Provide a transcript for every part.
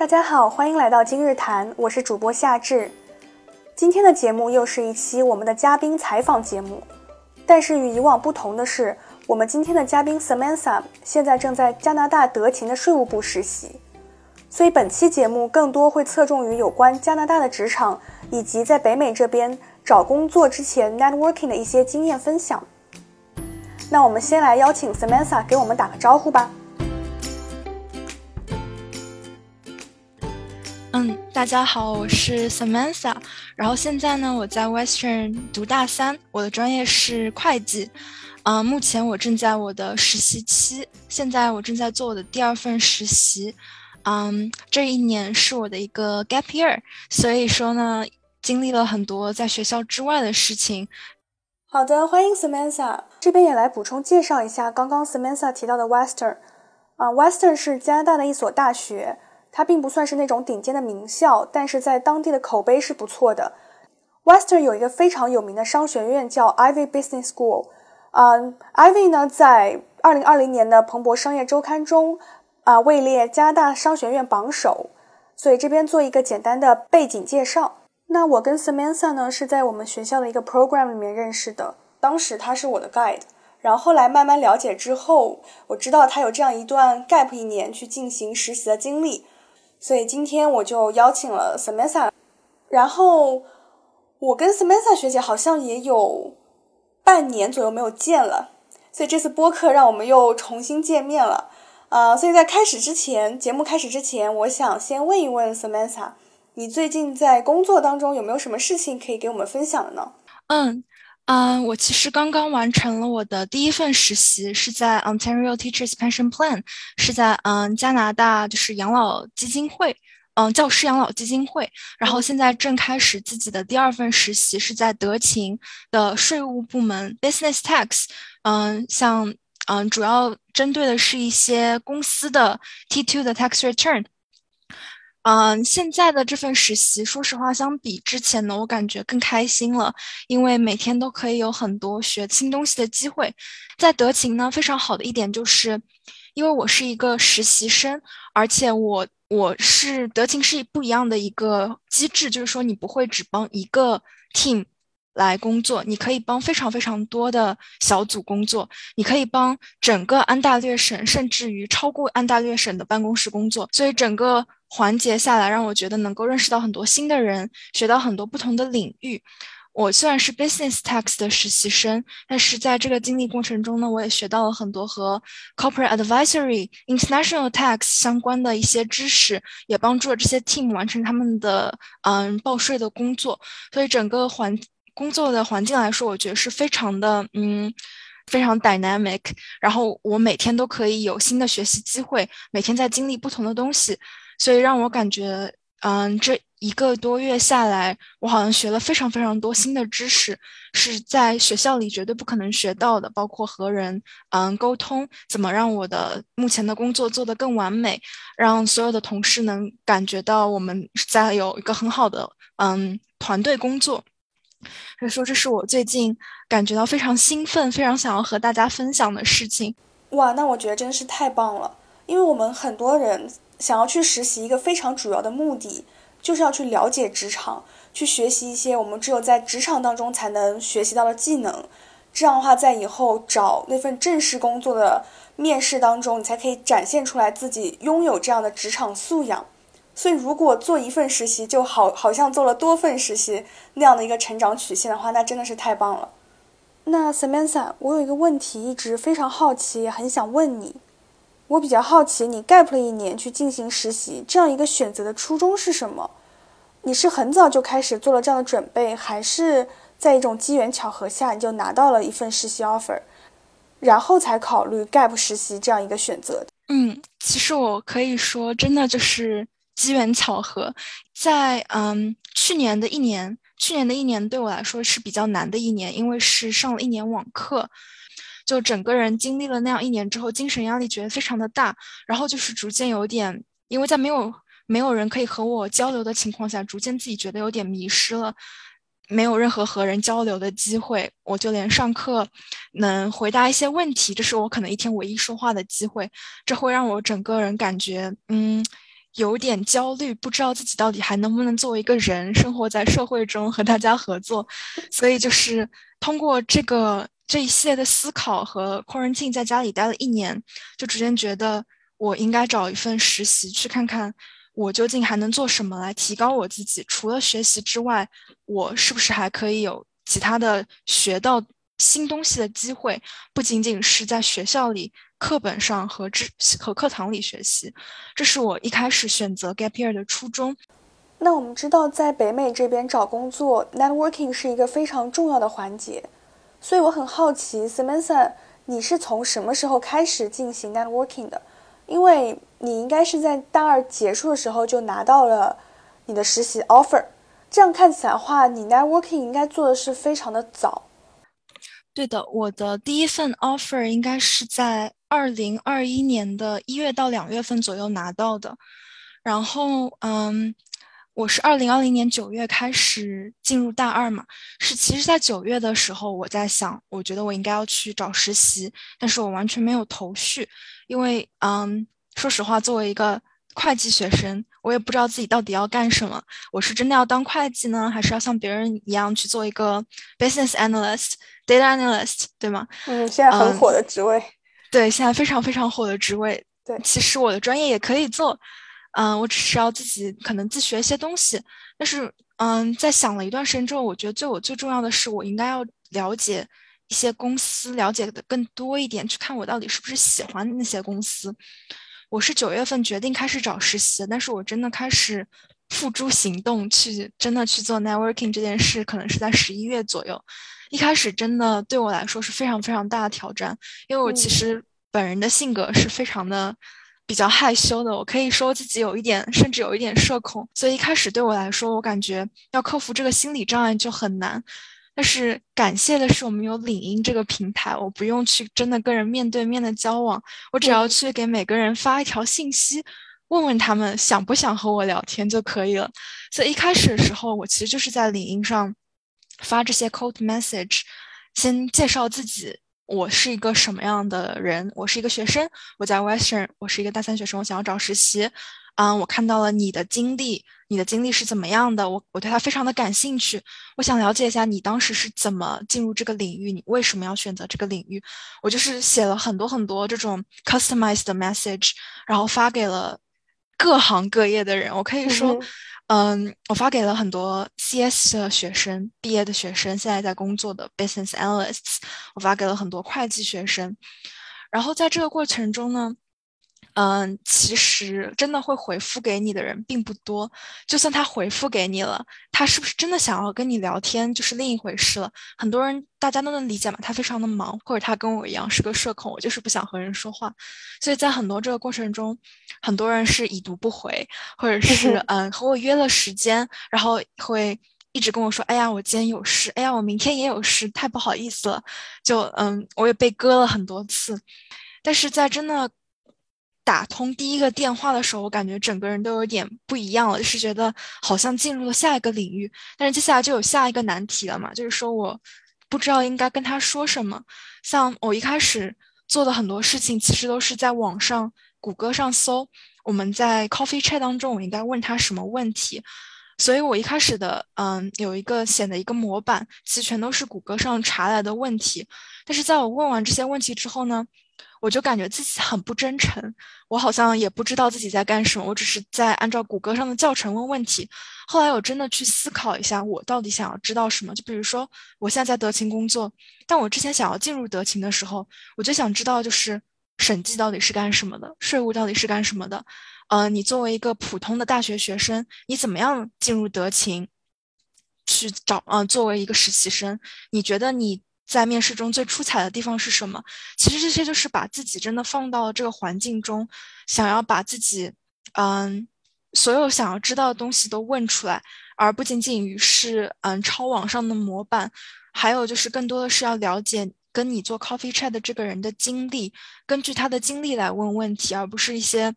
大家好，欢迎来到今日谈，我是主播夏至。今天的节目又是一期我们的嘉宾采访节目，但是与以往不同的是，我们今天的嘉宾 Samantha 现在正在加拿大德勤的税务部实习，所以本期节目更多会侧重于有关加拿大的职场以及在北美这边找工作之前 networking 的一些经验分享。那我们先来邀请 Samantha 给我们打个招呼吧。嗯，大家好，我是 Samantha，然后现在呢，我在 Western 读大三，我的专业是会计，嗯，目前我正在我的实习期，现在我正在做我的第二份实习，嗯，这一年是我的一个 gap year，所以说呢，经历了很多在学校之外的事情。好的，欢迎 Samantha，这边也来补充介绍一下刚刚 Samantha 提到的 Western，啊，Western 是加拿大的一所大学。它并不算是那种顶尖的名校，但是在当地的口碑是不错的。Western 有一个非常有名的商学院叫 Ivy Business School，嗯，Ivy 呢在二零二零年的彭博商业周刊中啊位列加拿大商学院榜首。所以这边做一个简单的背景介绍。那我跟 Samantha 呢是在我们学校的一个 program 里面认识的，当时他是我的 guide，然后后来慢慢了解之后，我知道他有这样一段 gap 一年去进行实习的经历。所以今天我就邀请了 Samantha，然后我跟 Samantha 学姐好像也有半年左右没有见了，所以这次播客让我们又重新见面了。呃，所以在开始之前，节目开始之前，我想先问一问 Samantha，你最近在工作当中有没有什么事情可以给我们分享的呢？嗯。嗯，我其实刚刚完成了我的第一份实习，是在 Ontario Teachers Pension Plan，是在嗯加拿大就是养老基金会，嗯教师养老基金会。然后现在正开始自己的第二份实习，是在德勤的税务部门 Business Tax，嗯像嗯主要针对的是一些公司的 T2 的 Tax Return。嗯，现在的这份实习，说实话，相比之前呢，我感觉更开心了，因为每天都可以有很多学新东西的机会。在德勤呢，非常好的一点就是，因为我是一个实习生，而且我我是德勤是不一样的一个机制，就是说你不会只帮一个 team。来工作，你可以帮非常非常多的小组工作，你可以帮整个安大略省，甚至于超过安大略省的办公室工作。所以整个环节下来，让我觉得能够认识到很多新的人，学到很多不同的领域。我虽然是 business tax 的实习生，但是在这个经历过程中呢，我也学到了很多和 corporate advisory、international tax 相关的一些知识，也帮助了这些 team 完成他们的嗯报税的工作。所以整个环。工作的环境来说，我觉得是非常的，嗯，非常 dynamic。然后我每天都可以有新的学习机会，每天在经历不同的东西，所以让我感觉，嗯，这一个多月下来，我好像学了非常非常多新的知识，是在学校里绝对不可能学到的，包括和人，嗯，沟通，怎么让我的目前的工作做得更完美，让所有的同事能感觉到我们在有一个很好的，嗯，团队工作。所以说，这是我最近感觉到非常兴奋、非常想要和大家分享的事情。哇，那我觉得真的是太棒了！因为我们很多人想要去实习，一个非常主要的目的就是要去了解职场，去学习一些我们只有在职场当中才能学习到的技能。这样的话，在以后找那份正式工作的面试当中，你才可以展现出来自己拥有这样的职场素养。所以，如果做一份实习就好，好像做了多份实习那样的一个成长曲线的话，那真的是太棒了。那 Samantha，我有一个问题一直非常好奇，也很想问你。我比较好奇，你 gap 了一年去进行实习，这样一个选择的初衷是什么？你是很早就开始做了这样的准备，还是在一种机缘巧合下你就拿到了一份实习 offer，然后才考虑 gap 实习这样一个选择？嗯，其实我可以说，真的就是。机缘巧合，在嗯去年的一年，去年的一年对我来说是比较难的一年，因为是上了一年网课，就整个人经历了那样一年之后，精神压力觉得非常的大，然后就是逐渐有点，因为在没有没有人可以和我交流的情况下，逐渐自己觉得有点迷失了，没有任何和人交流的机会，我就连上课能回答一些问题，这是我可能一天唯一说话的机会，这会让我整个人感觉嗯。有点焦虑，不知道自己到底还能不能作为一个人生活在社会中和大家合作。所以就是通过这个这一系列的思考和空人静在家里待了一年，就逐渐觉得我应该找一份实习，去看看我究竟还能做什么来提高我自己。除了学习之外，我是不是还可以有其他的学到？新东西的机会不仅仅是在学校里课本上和知和课堂里学习，这是我一开始选择 gap year 的初衷。那我们知道，在北美这边找工作，networking 是一个非常重要的环节，所以我很好奇，Samantha，你是从什么时候开始进行 networking 的？因为你应该是在大二结束的时候就拿到了你的实习 offer，这样看起来的话，你 networking 应该做的是非常的早。对的，我的第一份 offer 应该是在二零二一年的一月到两月份左右拿到的。然后，嗯，我是二零二零年九月开始进入大二嘛，是其实，在九月的时候，我在想，我觉得我应该要去找实习，但是我完全没有头绪，因为，嗯，说实话，作为一个会计学生，我也不知道自己到底要干什么。我是真的要当会计呢，还是要像别人一样去做一个 business analyst？Data analyst，对吗？嗯，现在很火的职位。对，现在非常非常火的职位。对，其实我的专业也可以做，嗯，我只是要自己可能自学一些东西。但是，嗯，在想了一段时间之后，我觉得对我最重要的是，我应该要了解一些公司，了解的更多一点，去看我到底是不是喜欢那些公司。我是九月份决定开始找实习，但是我真的开始付诸行动，去真的去做 networking 这件事，可能是在十一月左右。一开始真的对我来说是非常非常大的挑战，因为我其实本人的性格是非常的比较害羞的，我可以说自己有一点，甚至有一点社恐，所以一开始对我来说，我感觉要克服这个心理障碍就很难。但是感谢的是，我们有领英这个平台，我不用去真的跟人面对面的交往，我只要去给每个人发一条信息，问问他们想不想和我聊天就可以了。所以一开始的时候，我其实就是在领英上。发这些 cold message，先介绍自己，我是一个什么样的人？我是一个学生，我在 Western，我是一个大三学生，我想要找实习。嗯，我看到了你的经历，你的经历是怎么样的？我我对他非常的感兴趣，我想了解一下你当时是怎么进入这个领域，你为什么要选择这个领域？我就是写了很多很多这种 customized message，然后发给了各行各业的人。我可以说。嗯，我发给了很多 CS 的学生，毕业的学生，现在在工作的 business analysts，我发给了很多会计学生，然后在这个过程中呢。嗯，其实真的会回复给你的人并不多。就算他回复给你了，他是不是真的想要跟你聊天，就是另一回事了。很多人大家都能理解嘛，他非常的忙，或者他跟我一样是个社恐，我就是不想和人说话。所以在很多这个过程中，很多人是已读不回，或者是嗯和我约了时间，然后会一直跟我说：“哎呀，我今天有事，哎呀，我明天也有事，太不好意思了。”就嗯，我也被割了很多次，但是在真的。打通第一个电话的时候，我感觉整个人都有点不一样了，就是觉得好像进入了下一个领域。但是接下来就有下一个难题了嘛，就是说我不知道应该跟他说什么。像我一开始做的很多事情，其实都是在网上、谷歌上搜。我们在 Coffee Chat 当中，我应该问他什么问题？所以我一开始的嗯，有一个写的一个模板，其实全都是谷歌上查来的问题。但是在我问完这些问题之后呢？我就感觉自己很不真诚，我好像也不知道自己在干什么，我只是在按照谷歌上的教程问问题。后来我真的去思考一下，我到底想要知道什么？就比如说，我现在在德勤工作，但我之前想要进入德勤的时候，我就想知道，就是审计到底是干什么的，税务到底是干什么的。呃，你作为一个普通的大学学生，你怎么样进入德勤去找？嗯，作为一个实习生，你觉得你？在面试中最出彩的地方是什么？其实这些就是把自己真的放到了这个环境中，想要把自己，嗯，所有想要知道的东西都问出来，而不仅仅于是嗯抄网上的模板，还有就是更多的是要了解跟你做 coffee chat 的这个人的经历，根据他的经历来问问题，而不是一些，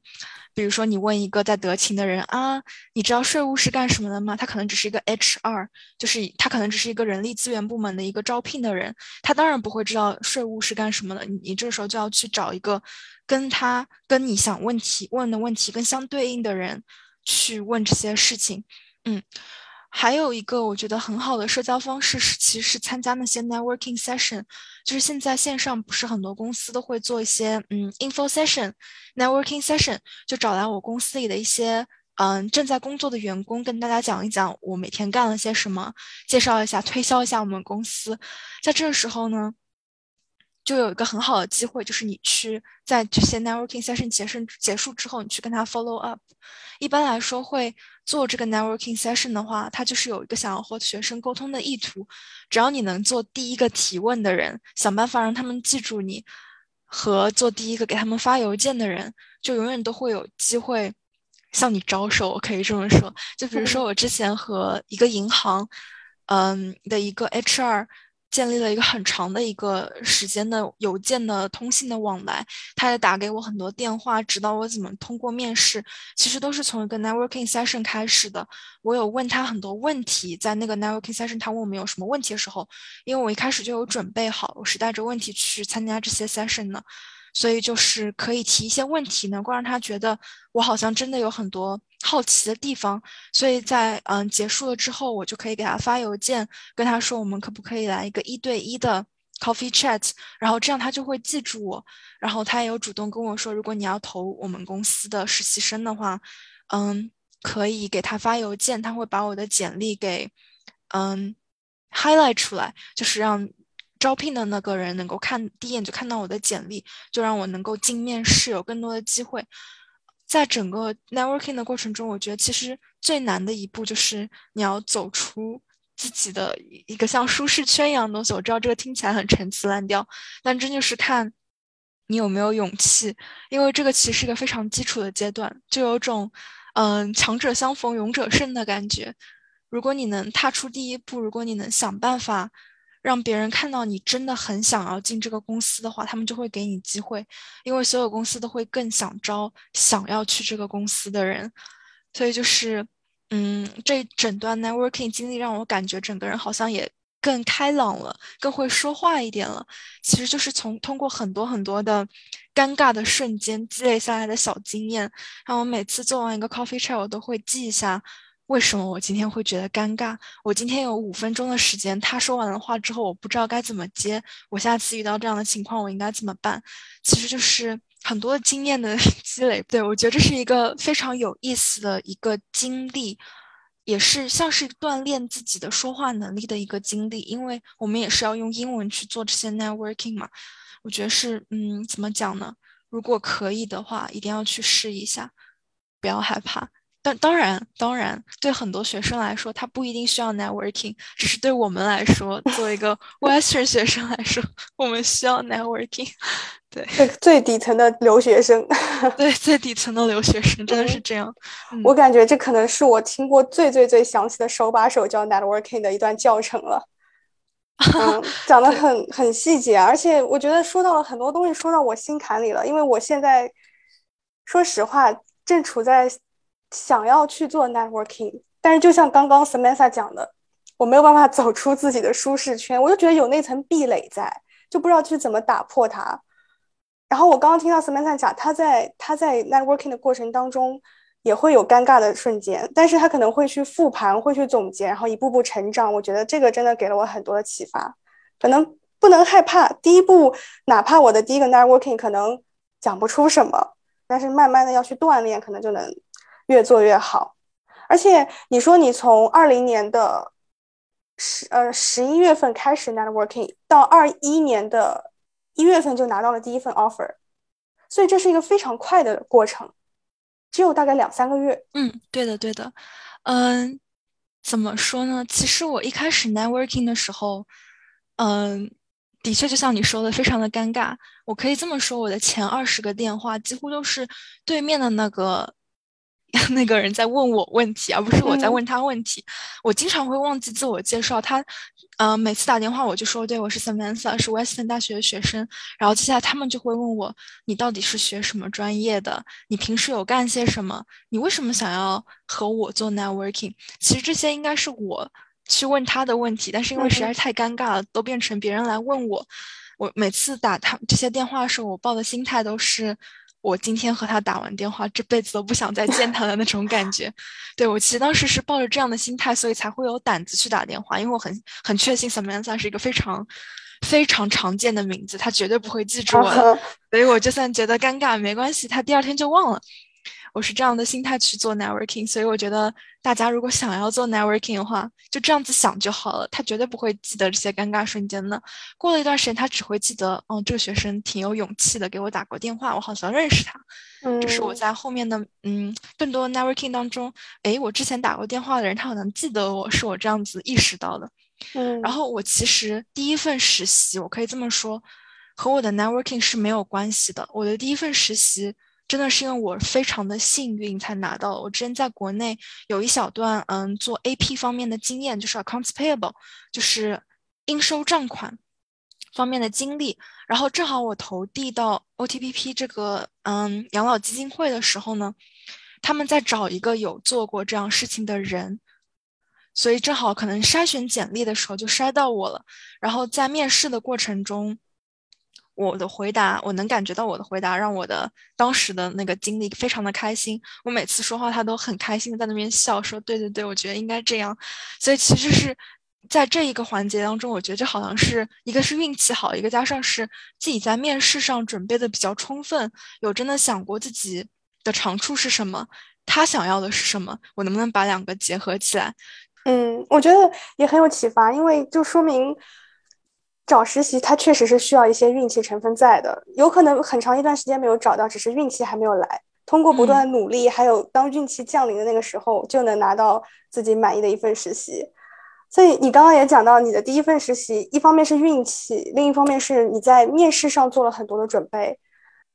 比如说你问一个在德勤的人啊，你知道税务是干什么的吗？他可能只是一个 HR，就是他可能只是一个人力资源部门的一个招聘的人，他当然不会知道税务是干什么的。你你这时候就要去找一个跟他跟你想问题问的问题跟相对应的人去问这些事情，嗯。还有一个我觉得很好的社交方式是，其实是参加那些 networking session，就是现在线上不是很多公司都会做一些嗯 info session，networking session，就找来我公司里的一些嗯正在工作的员工，跟大家讲一讲我每天干了些什么，介绍一下，推销一下我们公司。在这个时候呢。就有一个很好的机会，就是你去在这些 networking session 结束结束之后，你去跟他 follow up。一般来说，会做这个 networking session 的话，他就是有一个想要和学生沟通的意图。只要你能做第一个提问的人，想办法让他们记住你，和做第一个给他们发邮件的人，就永远都会有机会向你招手。我可以这么说，就比如说我之前和一个银行，嗯的一个 HR。建立了一个很长的一个时间的邮件的通信的往来，他也打给我很多电话，指导我怎么通过面试。其实都是从一个 networking session 开始的。我有问他很多问题，在那个 networking session，他问我们有什么问题的时候，因为我一开始就有准备好，我是带着问题去参加这些 session 的。所以就是可以提一些问题，能够让他觉得我好像真的有很多好奇的地方。所以在嗯结束了之后，我就可以给他发邮件，跟他说我们可不可以来一个一对一的 coffee chat，然后这样他就会记住我。然后他也有主动跟我说，如果你要投我们公司的实习生的话，嗯，可以给他发邮件，他会把我的简历给嗯 highlight 出来，就是让。招聘的那个人能够看第一眼就看到我的简历，就让我能够进面试，有更多的机会。在整个 networking 的过程中，我觉得其实最难的一步就是你要走出自己的一个像舒适圈一样的东西。我知道这个听起来很陈词滥调，但真就是看你有没有勇气，因为这个其实是一个非常基础的阶段，就有种嗯强者相逢勇者胜的感觉。如果你能踏出第一步，如果你能想办法。让别人看到你真的很想要进这个公司的话，他们就会给你机会，因为所有公司都会更想招想要去这个公司的人。所以就是，嗯，这一整段 networking 经历让我感觉整个人好像也更开朗了，更会说话一点了。其实就是从通过很多很多的尴尬的瞬间积累下来的小经验，让我每次做完一个 coffee chat，我都会记一下。为什么我今天会觉得尴尬？我今天有五分钟的时间，他说完了话之后，我不知道该怎么接。我下次遇到这样的情况，我应该怎么办？其实就是很多经验的 积累。对我觉得这是一个非常有意思的一个经历，也是像是锻炼自己的说话能力的一个经历。因为我们也是要用英文去做这些 networking 嘛。我觉得是，嗯，怎么讲呢？如果可以的话，一定要去试一下，不要害怕。但当然，当然，对很多学生来说，他不一定需要 networking，只是对我们来说，作为一个 Western 学生来说，我们需要 networking。对，最最底层的留学生，对，最底层的留学生真的是这样。我感觉这可能是我听过最最最详细的手把手教 networking 的一段教程了。嗯，讲的很很细节，而且我觉得说到了很多东西，说到我心坎里了。因为我现在说实话，正处在。想要去做 networking，但是就像刚刚 Samantha 讲的，我没有办法走出自己的舒适圈，我就觉得有那层壁垒在，就不知道去怎么打破它。然后我刚刚听到 Samantha 讲，他在他在 networking 的过程当中也会有尴尬的瞬间，但是他可能会去复盘，会去总结，然后一步步成长。我觉得这个真的给了我很多的启发。可能不能害怕第一步，哪怕我的第一个 networking 可能讲不出什么，但是慢慢的要去锻炼，可能就能。越做越好，而且你说你从二零年的十呃十一月份开始 networking，到二一年的一月份就拿到了第一份 offer，所以这是一个非常快的过程，只有大概两三个月。嗯，对的，对的。嗯，怎么说呢？其实我一开始 networking 的时候，嗯，的确就像你说的，非常的尴尬。我可以这么说，我的前二十个电话几乎都是对面的那个。那个人在问我问题，而不是我在问他问题。我经常会忘记自我介绍，他，呃，每次打电话我就说，对我是 Samantha，是 Western 大学的学生。然后接下来他们就会问我，你到底是学什么专业的？你平时有干些什么？你为什么想要和我做 networking？其实这些应该是我去问他的问题，但是因为实在是太尴尬了，都变成别人来问我。我每次打他这些电话的时候，我抱的心态都是。我今天和他打完电话，这辈子都不想再见他的那种感觉。对我其实当时是抱着这样的心态，所以才会有胆子去打电话，因为我很很确信 Samantha 是一个非常非常常见的名字，他绝对不会记住我的。所以我就算觉得尴尬没关系，他第二天就忘了。我是这样的心态去做 networking，所以我觉得大家如果想要做 networking 的话，就这样子想就好了。他绝对不会记得这些尴尬瞬间的。过了一段时间，他只会记得，嗯，这个学生挺有勇气的，给我打过电话，我好像认识他。嗯，这是我在后面的嗯更多 networking 当中，诶，我之前打过电话的人，他好像记得我是我这样子意识到的。嗯，然后我其实第一份实习，我可以这么说，和我的 networking 是没有关系的。我的第一份实习。真的是因为我非常的幸运才拿到。我之前在国内有一小段嗯做 AP 方面的经验，就是 accounts payable，就是应收账款方面的经历。然后正好我投递到 OTPP 这个嗯养老基金会的时候呢，他们在找一个有做过这样事情的人，所以正好可能筛选简历的时候就筛到我了。然后在面试的过程中。我的回答，我能感觉到我的回答让我的当时的那个经历非常的开心。我每次说话，他都很开心的在那边笑，说：“对对对，我觉得应该这样。”所以其实是在这一个环节当中，我觉得这好像是一个是运气好，一个加上是自己在面试上准备的比较充分，有真的想过自己的长处是什么，他想要的是什么，我能不能把两个结合起来？嗯，我觉得也很有启发，因为就说明。找实习，它确实是需要一些运气成分在的，有可能很长一段时间没有找到，只是运气还没有来。通过不断努力，还有当运气降临的那个时候，就能拿到自己满意的一份实习。所以你刚刚也讲到，你的第一份实习，一方面是运气，另一方面是你在面试上做了很多的准备。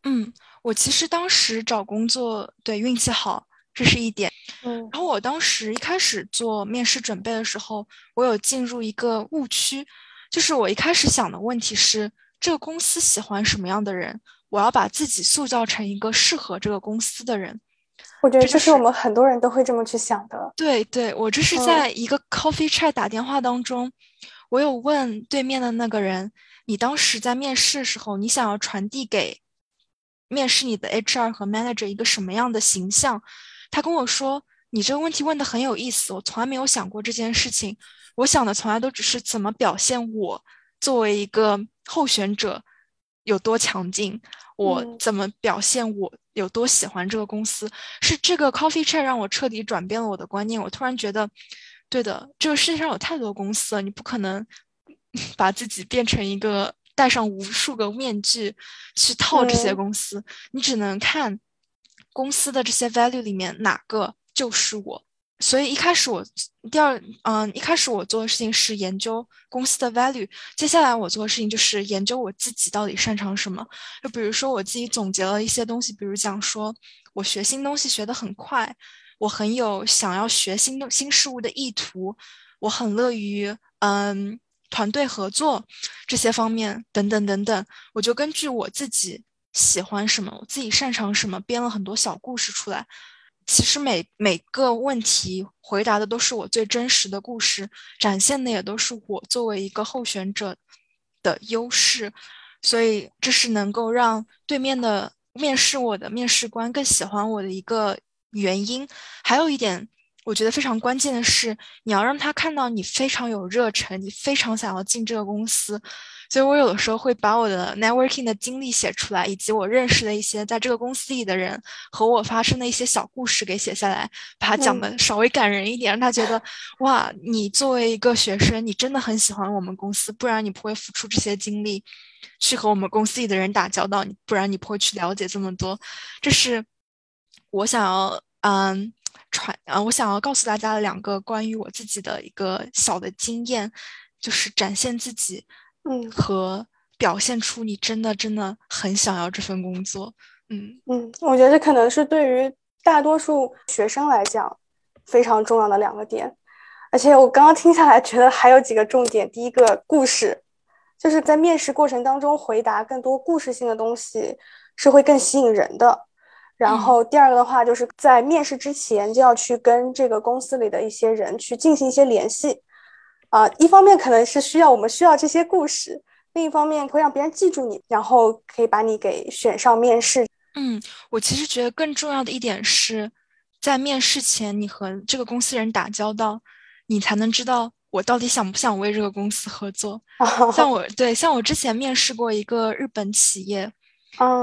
嗯，我其实当时找工作，对运气好，这是一点。嗯，然后我当时一开始做面试准备的时候，我有进入一个误区。就是我一开始想的问题是，这个公司喜欢什么样的人？我要把自己塑造成一个适合这个公司的人。我觉得这是我们很多人都会这么去想的。对对，我这是在一个 coffee chat 打电话当中，我有问对面的那个人，你当时在面试的时候，你想要传递给面试你的 HR 和 manager 一个什么样的形象？他跟我说，你这个问题问的很有意思，我从来没有想过这件事情。我想的从来都只是怎么表现我作为一个候选者有多强劲，我怎么表现我有多喜欢这个公司。是这个 coffee chat 让我彻底转变了我的观念。我突然觉得，对的，这个世界上有太多公司了，你不可能 把自己变成一个戴上无数个面具去套这些公司。你只能看公司的这些 value 里面哪个就是我。所以一开始我第二嗯一开始我做的事情是研究公司的 value，接下来我做的事情就是研究我自己到底擅长什么。就比如说我自己总结了一些东西，比如讲说我学新东西学得很快，我很有想要学新新事物的意图，我很乐于嗯团队合作这些方面等等等等。我就根据我自己喜欢什么，我自己擅长什么，编了很多小故事出来。其实每每个问题回答的都是我最真实的故事，展现的也都是我作为一个候选者的优势，所以这是能够让对面的面试我的面试官更喜欢我的一个原因。还有一点，我觉得非常关键的是，你要让他看到你非常有热忱，你非常想要进这个公司。所以我有的时候会把我的 networking 的经历写出来，以及我认识的一些在这个公司里的人和我发生的一些小故事给写下来，把它讲的稍微感人一点，让他觉得哇，你作为一个学生，你真的很喜欢我们公司，不然你不会付出这些精力去和我们公司里的人打交道，你不然你不会去了解这么多。这是我想要嗯传啊，我想要告诉大家的两个关于我自己的一个小的经验，就是展现自己。嗯，和表现出你真的真的很想要这份工作，嗯嗯，我觉得这可能是对于大多数学生来讲非常重要的两个点。而且我刚刚听下来，觉得还有几个重点。第一个，故事，就是在面试过程当中回答更多故事性的东西，是会更吸引人的。然后第二个的话，就是在面试之前就要去跟这个公司里的一些人去进行一些联系。啊，一方面可能是需要我们需要这些故事，另一方面会让别人记住你，然后可以把你给选上面试。嗯，我其实觉得更重要的一点是在面试前，你和这个公司人打交道。你才能知道我到底想不想为这个公司合作。像我对，像我之前面试过一个日本企业，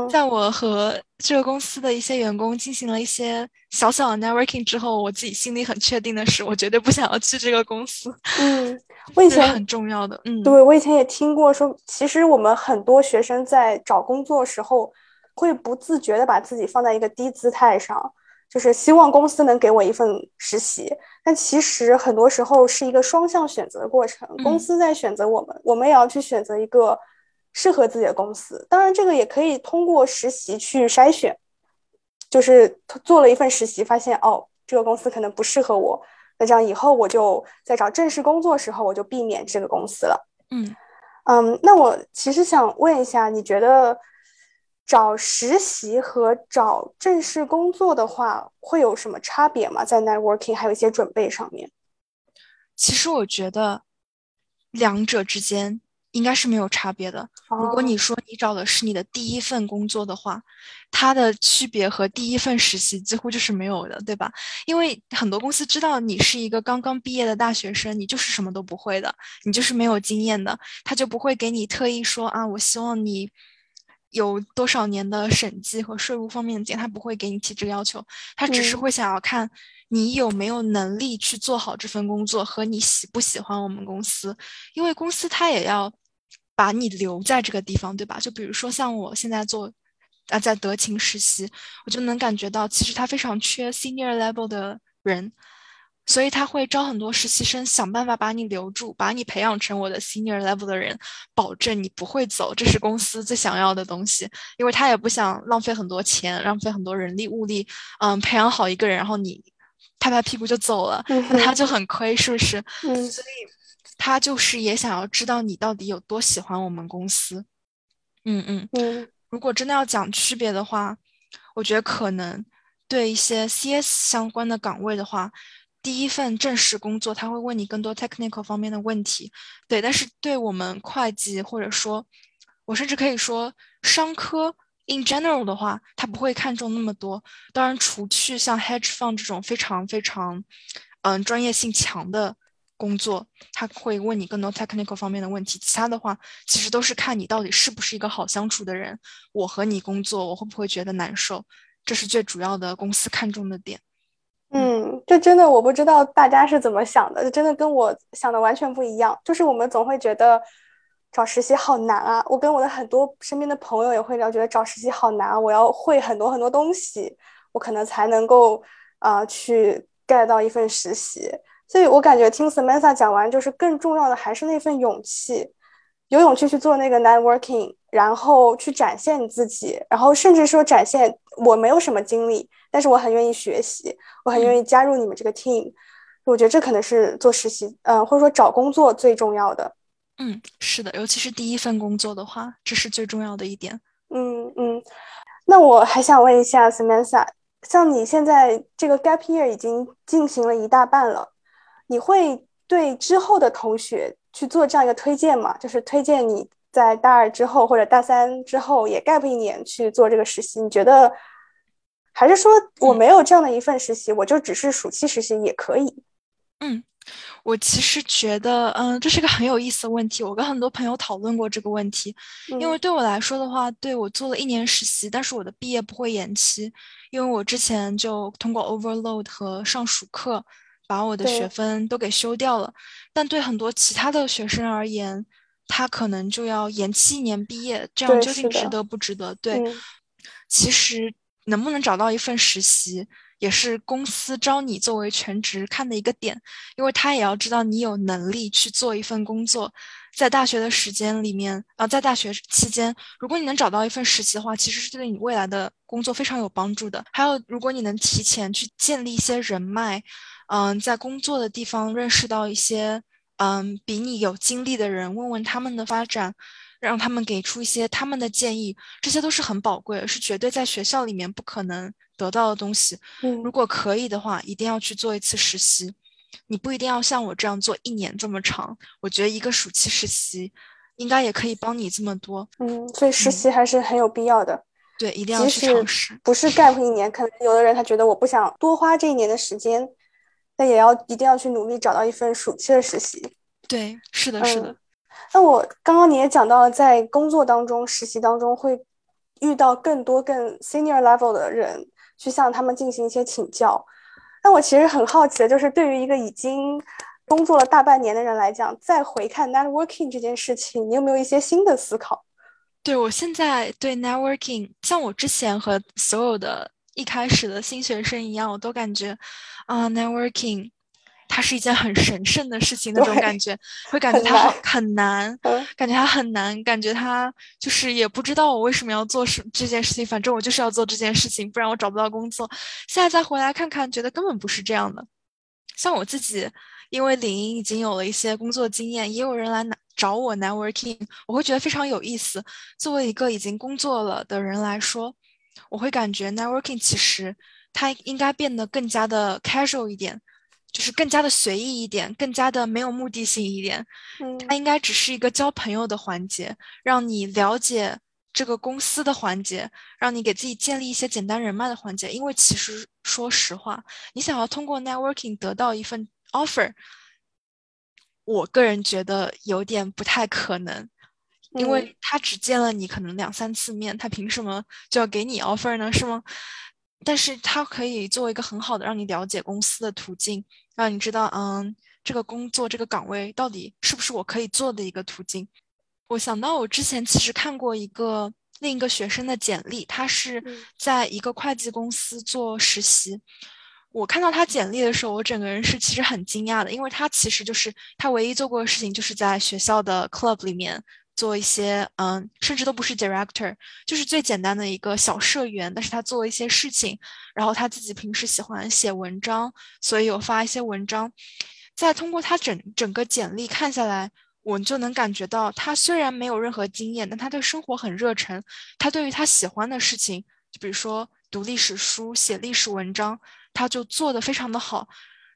在我和这个公司的一些员工进行了一些小小的 networking 之后，我自己心里很确定的是，我绝对不想要去这个公司。嗯，我以前很重要的，嗯，对我以前也听过说，其实我们很多学生在找工作时候，会不自觉的把自己放在一个低姿态上。就是希望公司能给我一份实习，但其实很多时候是一个双向选择的过程。公司在选择我们，我们也要去选择一个适合自己的公司。当然，这个也可以通过实习去筛选。就是做了一份实习，发现哦，这个公司可能不适合我，那这样以后我就在找正式工作时候，我就避免这个公司了。嗯嗯，那我其实想问一下，你觉得？找实习和找正式工作的话，会有什么差别吗？在 networking 还有一些准备上面。其实我觉得两者之间应该是没有差别的。如果你说你找的是你的第一份工作的话，它的区别和第一份实习几乎就是没有的，对吧？因为很多公司知道你是一个刚刚毕业的大学生，你就是什么都不会的，你就是没有经验的，他就不会给你特意说啊，我希望你。有多少年的审计和税务方面的经验，他不会给你提这个要求，他只是会想要看你有没有能力去做好这份工作和你喜不喜欢我们公司，因为公司他也要把你留在这个地方，对吧？就比如说像我现在做啊，在德勤实习，我就能感觉到其实他非常缺 senior level 的人。所以他会招很多实习生，想办法把你留住，把你培养成我的 senior level 的人，保证你不会走，这是公司最想要的东西。因为他也不想浪费很多钱，浪费很多人力物力，嗯，培养好一个人，然后你拍拍屁股就走了，那他就很亏，是不是？嗯。所以他就是也想要知道你到底有多喜欢我们公司。嗯嗯嗯。如果真的要讲区别的话，我觉得可能对一些 CS 相关的岗位的话。第一份正式工作，他会问你更多 technical 方面的问题，对。但是对我们会计或者说，我甚至可以说商科 in general 的话，他不会看重那么多。当然，除去像 hedge fund 这种非常非常，嗯，专业性强的工作，他会问你更多 technical 方面的问题。其他的话，其实都是看你到底是不是一个好相处的人。我和你工作，我会不会觉得难受？这是最主要的公司看重的点。嗯，这真的我不知道大家是怎么想的，真的跟我想的完全不一样。就是我们总会觉得找实习好难啊，我跟我的很多身边的朋友也会聊，觉得找实习好难，我要会很多很多东西，我可能才能够啊去 get 到一份实习。所以我感觉听 Samantha 讲完，就是更重要的还是那份勇气，有勇气去做那个 networking，然后去展现你自己，然后甚至说展现我没有什么经历。但是我很愿意学习，我很愿意加入你们这个 team。我觉得这可能是做实习，嗯，或者说找工作最重要的。嗯，是的，尤其是第一份工作的话，这是最重要的一点。嗯嗯。那我还想问一下 Samantha，像你现在这个 gap year 已经进行了一大半了，你会对之后的同学去做这样一个推荐吗？就是推荐你在大二之后或者大三之后也 gap 一年去做这个实习？你觉得？还是说我没有这样的一份实习，我就只是暑期实习也可以。嗯，我其实觉得，嗯，这是个很有意思的问题。我跟很多朋友讨论过这个问题，因为对我来说的话，对我做了一年实习，但是我的毕业不会延期，因为我之前就通过 overload 和上暑课，把我的学分都给修掉了。但对很多其他的学生而言，他可能就要延期一年毕业，这样究竟值得不值得？对，其实。能不能找到一份实习，也是公司招你作为全职看的一个点，因为他也要知道你有能力去做一份工作。在大学的时间里面，啊，在大学期间，如果你能找到一份实习的话，其实是对你未来的工作非常有帮助的。还有，如果你能提前去建立一些人脉，嗯，在工作的地方认识到一些嗯比你有经历的人，问问他们的发展。让他们给出一些他们的建议，这些都是很宝贵，是绝对在学校里面不可能得到的东西。嗯，如果可以的话，一定要去做一次实习。你不一定要像我这样做一年这么长，我觉得一个暑期实习应该也可以帮你这么多。嗯，所以实习还是很有必要的。对，一定要去尝试。不是 gap 一年，可能有的人他觉得我不想多花这一年的时间，但也要一定要去努力找到一份暑期的实习。对，是的，是的。那我刚刚你也讲到了，在工作当中、实习当中会遇到更多更 senior level 的人，去向他们进行一些请教。那我其实很好奇的就是，对于一个已经工作了大半年的人来讲，再回看 networking 这件事情，你有没有一些新的思考？对我现在对 networking，像我之前和所有的一开始的新学生一样，我都感觉啊，networking。它是一件很神圣的事情，那种感觉，会感觉它很难，感觉它很难，感觉它就是也不知道我为什么要做什这件事情，反正我就是要做这件事情，不然我找不到工作。现在再回来看看，觉得根本不是这样的。像我自己，因为领英已经有了一些工作经验，也有人来拿找我 networking，我会觉得非常有意思。作为一个已经工作了的人来说，我会感觉 networking 其实它应该变得更加的 casual 一点。就是更加的随意一点，更加的没有目的性一点。嗯，它应该只是一个交朋友的环节，让你了解这个公司的环节，让你给自己建立一些简单人脉的环节。因为其实说实话，你想要通过 networking 得到一份 offer，我个人觉得有点不太可能，因为他只见了你可能两三次面，他凭什么就要给你 offer 呢？是吗？但是他可以作为一个很好的让你了解公司的途径。让你知道，嗯，这个工作这个岗位到底是不是我可以做的一个途径？我想到我之前其实看过一个另一个学生的简历，他是在一个会计公司做实习。我看到他简历的时候，我整个人是其实很惊讶的，因为他其实就是他唯一做过的事情就是在学校的 club 里面。做一些嗯，甚至都不是 director，就是最简单的一个小社员。但是他做一些事情，然后他自己平时喜欢写文章，所以有发一些文章。再通过他整整个简历看下来，我就能感觉到他虽然没有任何经验，但他对生活很热忱。他对于他喜欢的事情，就比如说读历史书、写历史文章，他就做得非常的好。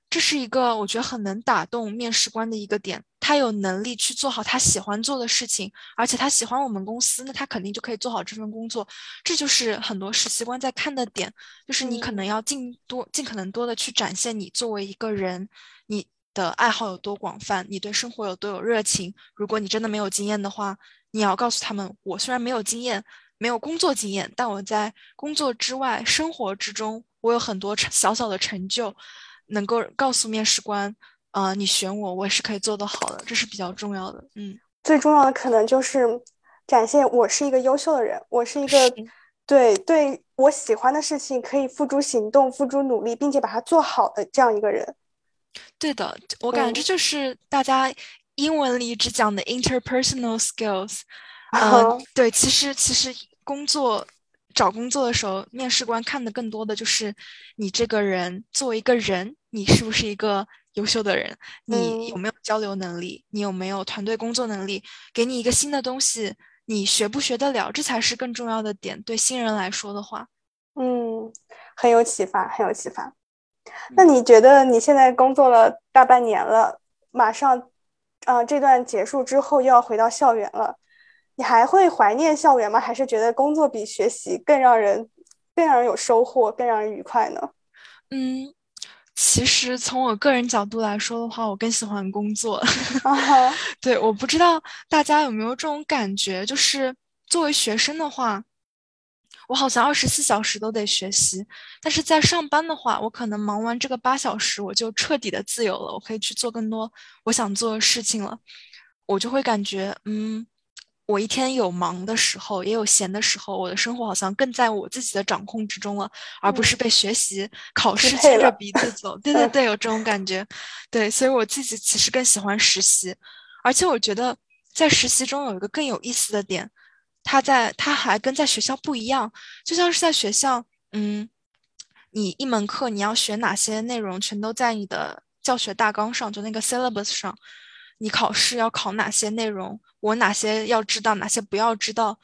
这是一个我觉得很能打动面试官的一个点，他有能力去做好他喜欢做的事情，而且他喜欢我们公司，那他肯定就可以做好这份工作。这就是很多实习官在看的点，就是你可能要尽多、尽可能多的去展现你作为一个人，你的爱好有多广泛，你对生活有多有热情。如果你真的没有经验的话，你要告诉他们，我虽然没有经验，没有工作经验，但我在工作之外、生活之中，我有很多小小的成就。能够告诉面试官，啊，你选我，我也是可以做得好的，这是比较重要的。嗯，最重要的可能就是展现我是一个优秀的人，我是一个对对我喜欢的事情可以付诸行动、付诸努力，并且把它做好的这样一个人。对的，我感觉这就是大家英文里只讲的 interpersonal skills。嗯，对，其实其实工作。找工作的时候，面试官看的更多的就是你这个人作为一个人，你是不是一个优秀的人？你有没有交流能力？你有没有团队工作能力？给你一个新的东西，你学不学得了？这才是更重要的点。对新人来说的话，嗯，很有启发，很有启发。那你觉得你现在工作了大半年了，马上，啊，这段结束之后又要回到校园了？你还会怀念校园吗？还是觉得工作比学习更让人更让人有收获，更让人愉快呢？嗯，其实从我个人角度来说的话，我更喜欢工作。对，我不知道大家有没有这种感觉，就是作为学生的话，我好像二十四小时都得学习；但是在上班的话，我可能忙完这个八小时，我就彻底的自由了，我可以去做更多我想做的事情了。我就会感觉，嗯。我一天有忙的时候，也有闲的时候，我的生活好像更在我自己的掌控之中了，而不是被学习、考试牵着鼻子走。对对对，有这种感觉。对，所以我自己其实更喜欢实习，而且我觉得在实习中有一个更有意思的点，它在它还跟在学校不一样，就像是在学校，嗯，你一门课你要学哪些内容，全都在你的教学大纲上，就那个 syllabus 上。你考试要考哪些内容？我哪些要知道，哪些不要知道？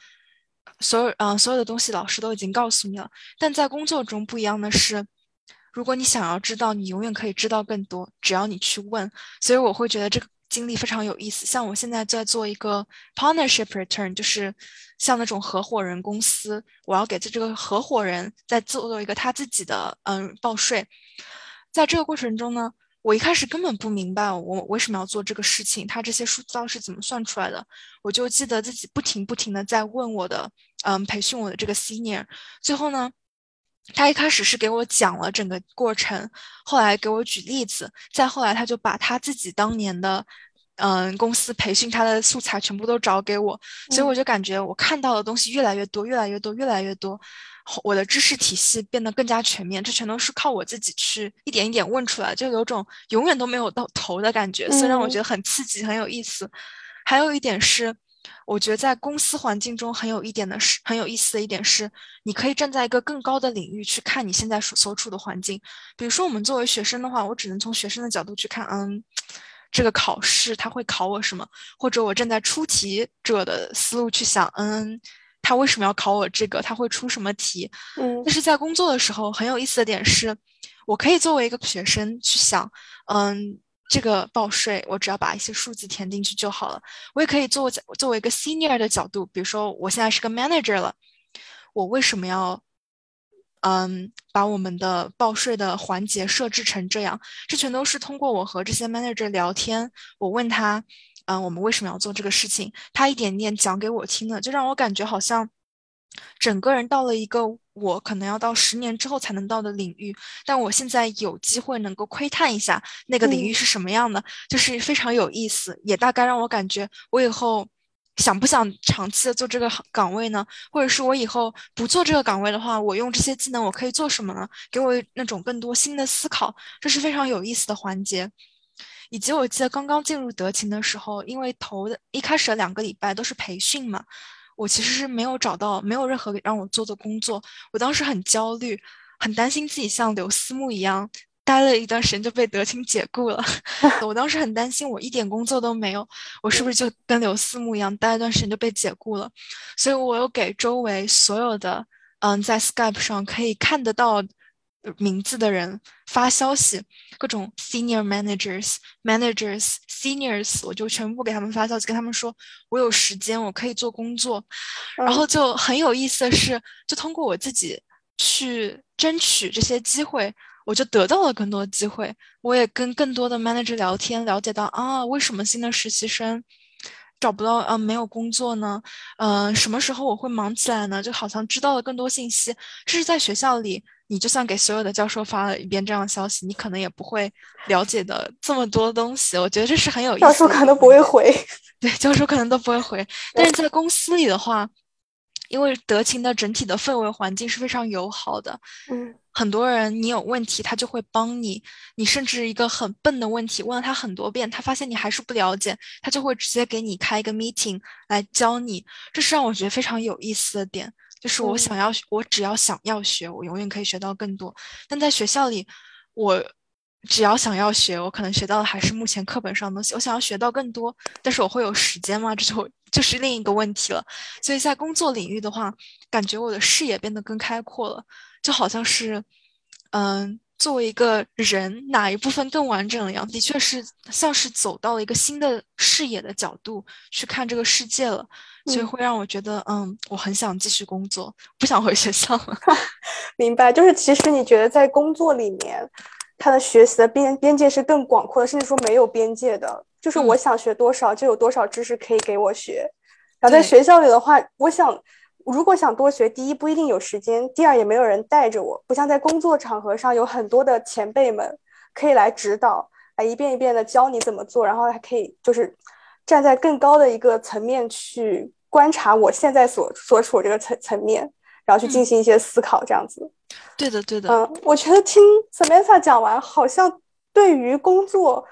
所有嗯，所有的东西老师都已经告诉你了。但在工作中不一样的是，如果你想要知道，你永远可以知道更多，只要你去问。所以我会觉得这个经历非常有意思。像我现在在做一个 partnership return，就是像那种合伙人公司，我要给这这个合伙人在做一个他自己的嗯报税。在这个过程中呢。我一开始根本不明白我为什么要做这个事情，他这些数字是怎么算出来的？我就记得自己不停不停的在问我的，嗯，培训我的这个 senior。最后呢，他一开始是给我讲了整个过程，后来给我举例子，再后来他就把他自己当年的，嗯，公司培训他的素材全部都找给我，所以我就感觉我看到的东西越来越多，越来越多，越来越多。我的知识体系变得更加全面，这全都是靠我自己去一点一点问出来，就有种永远都没有到头的感觉，虽然我觉得很刺激，很有意思。还有一点是，我觉得在公司环境中很有一点的是很有意思的一点是，你可以站在一个更高的领域去看你现在所所处的环境。比如说，我们作为学生的话，我只能从学生的角度去看，嗯，这个考试他会考我什么，或者我正在出题者的思路去想，嗯。他为什么要考我这个？他会出什么题？嗯，但是在工作的时候，很有意思的点是，我可以作为一个学生去想，嗯，这个报税，我只要把一些数字填进去就好了。我也可以作作为一个 senior 的角度，比如说我现在是个 manager 了，我为什么要，嗯，把我们的报税的环节设置成这样？这全都是通过我和这些 manager 聊天，我问他。嗯，我们为什么要做这个事情？他一点点讲给我听的，就让我感觉好像整个人到了一个我可能要到十年之后才能到的领域，但我现在有机会能够窥探一下那个领域是什么样的，就是非常有意思，也大概让我感觉我以后想不想长期的做这个岗位呢？或者是我以后不做这个岗位的话，我用这些技能我可以做什么呢？给我那种更多新的思考，这是非常有意思的环节。以及我记得刚刚进入德勤的时候，因为头的一开始的两个礼拜都是培训嘛，我其实是没有找到没有任何让我做的工作，我当时很焦虑，很担心自己像刘思慕一样待了一段时间就被德勤解雇了。我当时很担心我一点工作都没有，我是不是就跟刘思慕一样待一段时间就被解雇了？所以我有给周围所有的嗯在 Skype 上可以看得到。名字的人发消息，各种 senior managers、managers、seniors，我就全部给他们发消息，跟他们说我有时间，我可以做工作。然后就很有意思的是，就通过我自己去争取这些机会，我就得到了更多机会。我也跟更多的 manager 聊天，了解到啊，为什么新的实习生找不到啊，没有工作呢？嗯，什么时候我会忙起来呢？就好像知道了更多信息。这是在学校里。你就算给所有的教授发了一遍这样的消息，你可能也不会了解的这么多东西。我觉得这是很有意思。教授可能不会回，对，教授可能都不会回。但是在公司里的话，因为德勤的整体的氛围环境是非常友好的。嗯，很多人你有问题，他就会帮你。你甚至一个很笨的问题问了他很多遍，他发现你还是不了解，他就会直接给你开一个 meeting 来教你。这是让我觉得非常有意思的点。就是我想要，我只要想要学，我永远可以学到更多。但在学校里，我只要想要学，我可能学到的还是目前课本上的东西。我想要学到更多，但是我会有时间吗？这就就是另一个问题了。所以在工作领域的话，感觉我的视野变得更开阔了，就好像是，嗯。作为一个人，哪一部分更完整了样？的确是像是走到了一个新的视野的角度去看这个世界了，所以会让我觉得，嗯，我很想继续工作，不想回学校了。明白，就是其实你觉得在工作里面，他的学习的边边界是更广阔的，甚至说没有边界的，就是我想学多少就有多少知识可以给我学。然后在学校里的话，我想。如果想多学，第一不一定有时间，第二也没有人带着我，不像在工作场合上有很多的前辈们可以来指导，来，一遍一遍的教你怎么做，然后还可以就是站在更高的一个层面去。观察我现在所所处这个层层面，然后去进行一些思考，这样子。对的，对的。嗯，我觉得听 Samantha 讲完，好像对于工作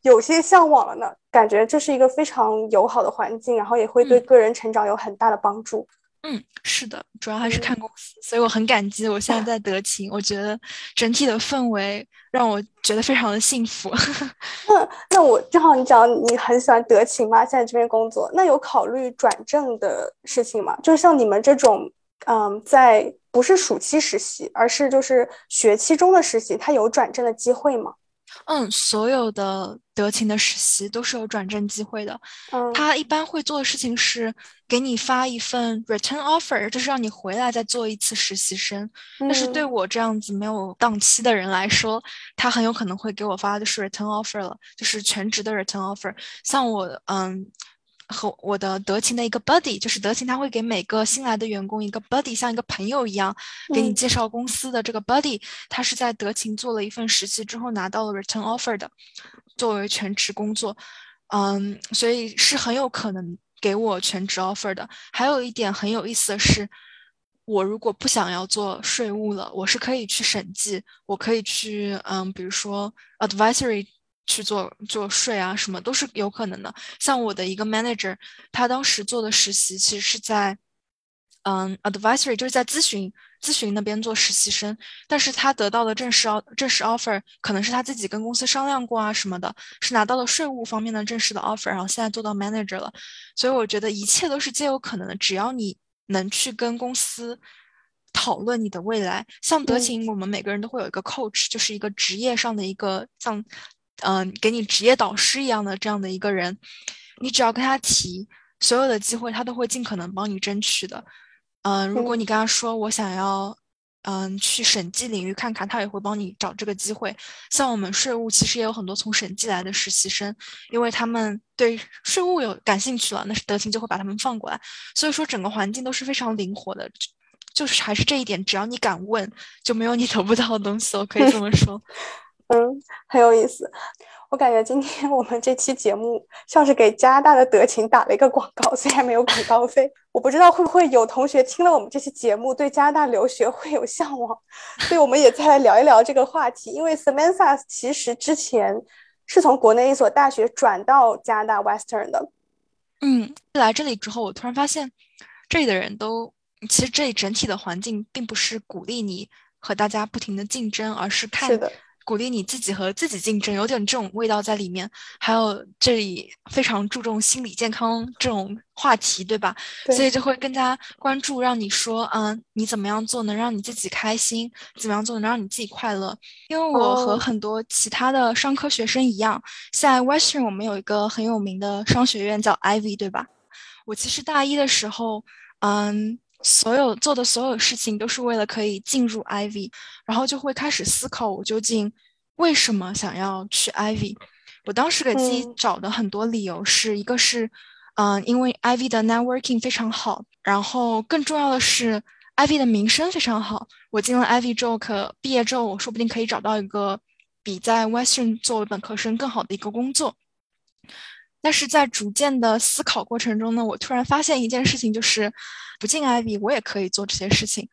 有些向往了呢。感觉这是一个非常友好的环境，然后也会对个人成长有很大的帮助。嗯，是的，主要还是看公司，所以我很感激我现在在德勤。我觉得整体的氛围让我觉得非常的幸福。那那我正好你讲你很喜欢德勤嘛，现在这边工作，那有考虑转正的事情吗？就是像你们这种，嗯，在不是暑期实习，而是就是学期中的实习，它有转正的机会吗？嗯，所有的德勤的实习都是有转正机会的。嗯，他一般会做的事情是给你发一份 return offer，就是让你回来再做一次实习生。但是对我这样子没有档期的人来说，他很有可能会给我发的是 return offer 了，就是全职的 return offer。像我，嗯。和我的德勤的一个 buddy，就是德勤他会给每个新来的员工一个 buddy，像一个朋友一样给你介绍公司的这个 buddy，他是在德勤做了一份实习之后拿到了 return offer 的，作为全职工作，嗯，所以是很有可能给我全职 offer 的。还有一点很有意思的是，我如果不想要做税务了，我是可以去审计，我可以去，嗯，比如说 advisory。去做做税啊，什么都是有可能的。像我的一个 manager，他当时做的实习其实是在，嗯，advisory，就是在咨询咨询那边做实习生。但是他得到的正式正式 offer，可能是他自己跟公司商量过啊什么的，是拿到了税务方面的正式的 offer，然后现在做到 manager 了。所以我觉得一切都是皆有可能的，只要你能去跟公司讨论你的未来。像德勤，我们每个人都会有一个 coach，就是一个职业上的一个像。嗯，给你职业导师一样的这样的一个人，你只要跟他提所有的机会，他都会尽可能帮你争取的。嗯，如果你跟他说我想要，嗯，去审计领域看看，他也会帮你找这个机会。像我们税务其实也有很多从审计来的实习生，因为他们对税务有感兴趣了，那是德勤就会把他们放过来。所以说整个环境都是非常灵活的，就是还是这一点，只要你敢问，就没有你得不到的东西。我可以这么说。嗯，很有意思。我感觉今天我们这期节目像是给加拿大的德勤打了一个广告，虽然没有广告费。我不知道会不会有同学听了我们这期节目，对加拿大留学会有向往，所以我们也再来聊一聊这个话题。因为 Samantha 其实之前是从国内一所大学转到加拿大 Western 的。嗯，来这里之后，我突然发现这里的人都其实这里整体的环境并不是鼓励你和大家不停的竞争，而是看。是的。鼓励你自己和自己竞争，有点这种味道在里面。还有这里非常注重心理健康这种话题，对吧？所以就会更加关注，让你说，嗯，你怎么样做能让你自己开心？怎么样做能让你自己快乐？因为我和很多其他的商科学生一样，在 Western 我们有一个很有名的商学院叫 Ivy，对吧？我其实大一的时候，嗯。所有做的所有事情都是为了可以进入 Ivy，然后就会开始思考我究竟为什么想要去 Ivy。我当时给自己找的很多理由是一个是，嗯，因为 Ivy 的 networking 非常好，然后更重要的是 Ivy 的名声非常好。我进了 Ivy 之后，可毕业之后我说不定可以找到一个比在 Western 作为本科生更好的一个工作。但是在逐渐的思考过程中呢，我突然发现一件事情，就是不进 Ivy 我也可以做这些事情，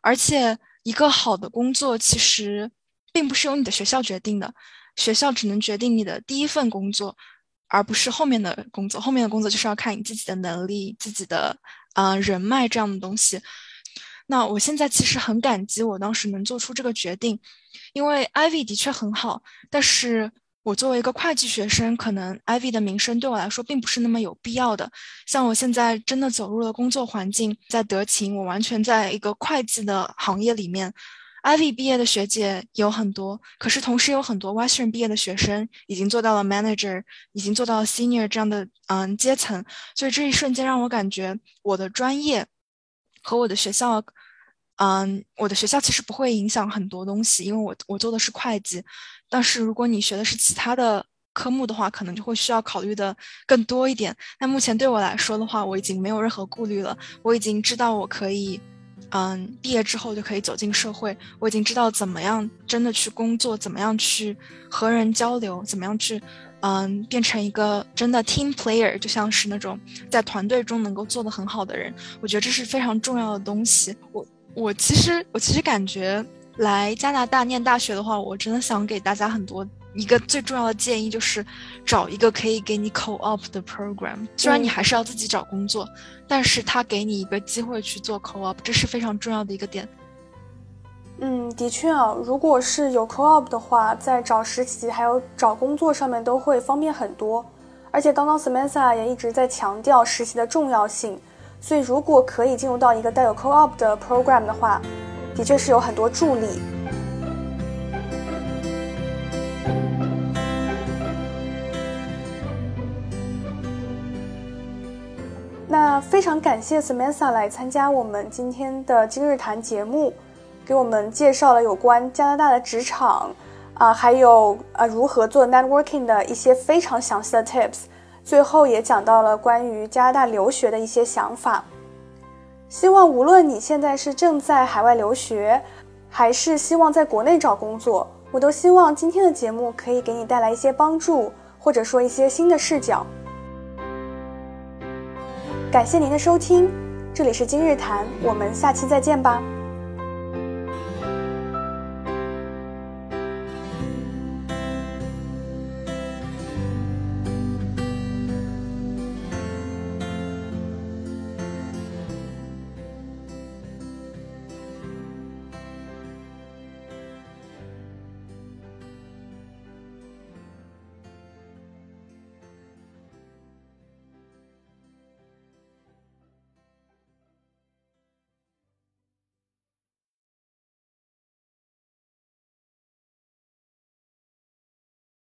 而且一个好的工作其实并不是由你的学校决定的，学校只能决定你的第一份工作，而不是后面的工作，后面的工作就是要看你自己的能力、自己的啊人脉这样的东西。那我现在其实很感激我当时能做出这个决定，因为 Ivy 的确很好，但是。我作为一个会计学生，可能 Ivy 的名声对我来说并不是那么有必要的。像我现在真的走入了工作环境，在德勤，我完全在一个会计的行业里面。Ivy 毕业的学姐有很多，可是同时有很多 Western 毕业的学生已经做到了 Manager，已经做到了 Senior 这样的嗯阶层。所以这一瞬间让我感觉我的专业和我的学校，嗯，我的学校其实不会影响很多东西，因为我我做的是会计。但是如果你学的是其他的科目的话，可能就会需要考虑的更多一点。那目前对我来说的话，我已经没有任何顾虑了。我已经知道我可以嗯，毕业之后就可以走进社会。我已经知道怎么样真的去工作，怎么样去和人交流，怎么样去，嗯，变成一个真的 team player，就像是那种在团队中能够做得很好的人。我觉得这是非常重要的东西。我我其实我其实感觉来加拿大念大学的话，我真的想给大家很多。一个最重要的建议就是找一个可以给你 co-op 的 program。虽然你还是要自己找工作，但是他给你一个机会去做 co-op，这是非常重要的一个点。嗯，的确啊，如果是有 co-op 的话，在找实习还有找工作上面都会方便很多。而且刚刚 Samantha 也一直在强调实习的重要性，所以如果可以进入到一个带有 co-op 的 program 的话，的确是有很多助力。那非常感谢 Samantha 来参加我们今天的今日谈节目，给我们介绍了有关加拿大的职场啊，还有啊如何做 networking 的一些非常详细的 tips。最后也讲到了关于加拿大留学的一些想法。希望无论你现在是正在海外留学，还是希望在国内找工作，我都希望今天的节目可以给你带来一些帮助，或者说一些新的视角。感谢您的收听，这里是今日谈，我们下期再见吧。